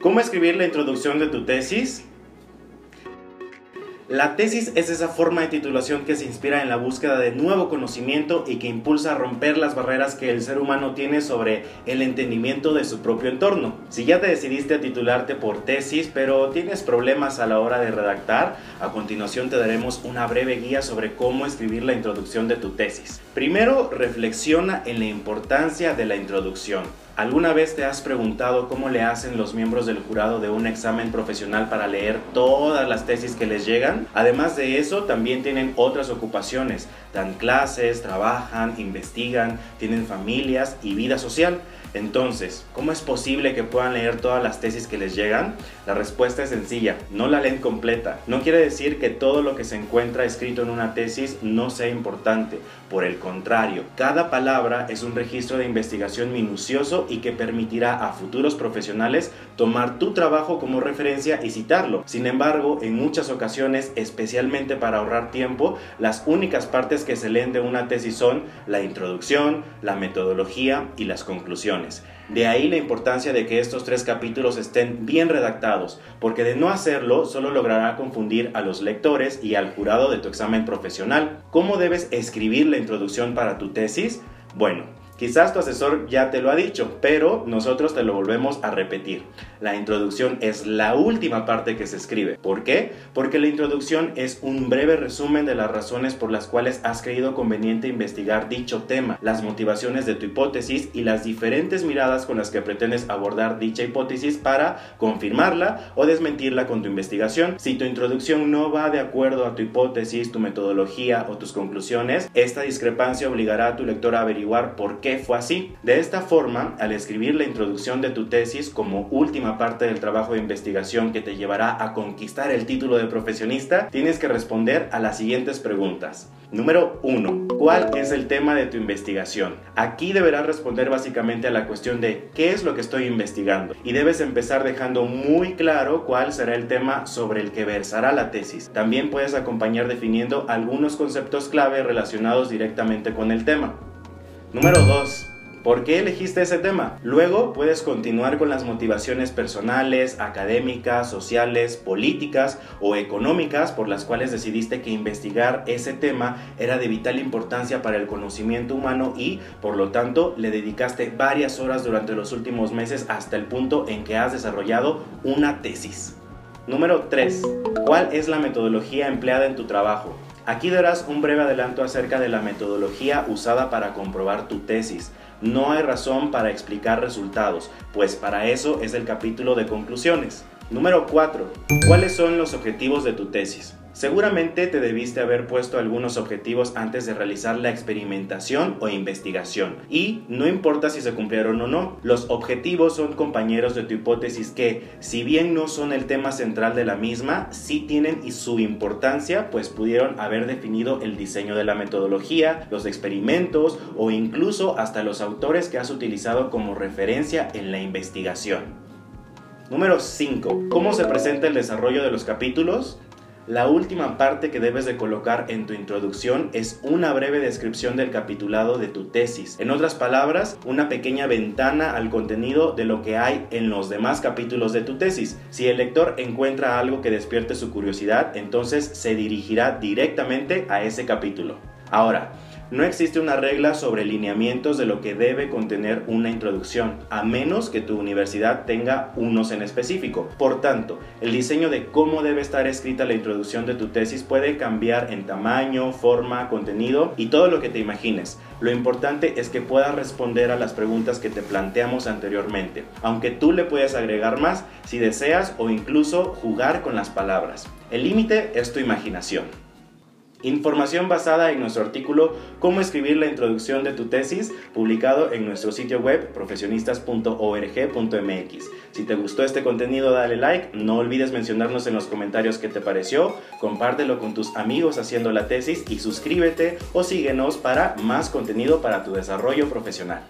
¿Cómo escribir la introducción de tu tesis? La tesis es esa forma de titulación que se inspira en la búsqueda de nuevo conocimiento y que impulsa a romper las barreras que el ser humano tiene sobre el entendimiento de su propio entorno. Si ya te decidiste a titularte por tesis, pero tienes problemas a la hora de redactar, a continuación te daremos una breve guía sobre cómo escribir la introducción de tu tesis. Primero, reflexiona en la importancia de la introducción. ¿Alguna vez te has preguntado cómo le hacen los miembros del jurado de un examen profesional para leer todas las tesis que les llegan? Además de eso, también tienen otras ocupaciones. Dan clases, trabajan, investigan, tienen familias y vida social. Entonces, ¿cómo es posible que puedan leer todas las tesis que les llegan? La respuesta es sencilla, no la leen completa. No quiere decir que todo lo que se encuentra escrito en una tesis no sea importante. Por el contrario, cada palabra es un registro de investigación minucioso y que permitirá a futuros profesionales tomar tu trabajo como referencia y citarlo. Sin embargo, en muchas ocasiones, especialmente para ahorrar tiempo, las únicas partes que se leen de una tesis son la introducción, la metodología y las conclusiones. De ahí la importancia de que estos tres capítulos estén bien redactados, porque de no hacerlo solo logrará confundir a los lectores y al jurado de tu examen profesional. ¿Cómo debes escribir la introducción para tu tesis? Bueno, Quizás tu asesor ya te lo ha dicho, pero nosotros te lo volvemos a repetir. La introducción es la última parte que se escribe. ¿Por qué? Porque la introducción es un breve resumen de las razones por las cuales has creído conveniente investigar dicho tema, las motivaciones de tu hipótesis y las diferentes miradas con las que pretendes abordar dicha hipótesis para confirmarla o desmentirla con tu investigación. Si tu introducción no va de acuerdo a tu hipótesis, tu metodología o tus conclusiones, esta discrepancia obligará a tu lector a averiguar por qué qué fue así. De esta forma, al escribir la introducción de tu tesis como última parte del trabajo de investigación que te llevará a conquistar el título de profesionista, tienes que responder a las siguientes preguntas. Número 1. ¿Cuál es el tema de tu investigación? Aquí deberás responder básicamente a la cuestión de ¿qué es lo que estoy investigando? Y debes empezar dejando muy claro cuál será el tema sobre el que versará la tesis. También puedes acompañar definiendo algunos conceptos clave relacionados directamente con el tema. Número 2. ¿Por qué elegiste ese tema? Luego puedes continuar con las motivaciones personales, académicas, sociales, políticas o económicas por las cuales decidiste que investigar ese tema era de vital importancia para el conocimiento humano y, por lo tanto, le dedicaste varias horas durante los últimos meses hasta el punto en que has desarrollado una tesis. Número 3. ¿Cuál es la metodología empleada en tu trabajo? Aquí darás un breve adelanto acerca de la metodología usada para comprobar tu tesis. No hay razón para explicar resultados, pues para eso es el capítulo de conclusiones. Número 4. ¿Cuáles son los objetivos de tu tesis? Seguramente te debiste haber puesto algunos objetivos antes de realizar la experimentación o investigación. Y no importa si se cumplieron o no, los objetivos son compañeros de tu hipótesis que, si bien no son el tema central de la misma, sí tienen su importancia, pues pudieron haber definido el diseño de la metodología, los experimentos o incluso hasta los autores que has utilizado como referencia en la investigación. Número 5. ¿Cómo se presenta el desarrollo de los capítulos? La última parte que debes de colocar en tu introducción es una breve descripción del capitulado de tu tesis. En otras palabras, una pequeña ventana al contenido de lo que hay en los demás capítulos de tu tesis. Si el lector encuentra algo que despierte su curiosidad, entonces se dirigirá directamente a ese capítulo. Ahora, no existe una regla sobre lineamientos de lo que debe contener una introducción, a menos que tu universidad tenga unos en específico. Por tanto, el diseño de cómo debe estar escrita la introducción de tu tesis puede cambiar en tamaño, forma, contenido y todo lo que te imagines. Lo importante es que puedas responder a las preguntas que te planteamos anteriormente, aunque tú le puedes agregar más si deseas o incluso jugar con las palabras. El límite es tu imaginación. Información basada en nuestro artículo Cómo escribir la introducción de tu tesis, publicado en nuestro sitio web profesionistas.org.mx. Si te gustó este contenido, dale like, no olvides mencionarnos en los comentarios qué te pareció, compártelo con tus amigos haciendo la tesis y suscríbete o síguenos para más contenido para tu desarrollo profesional.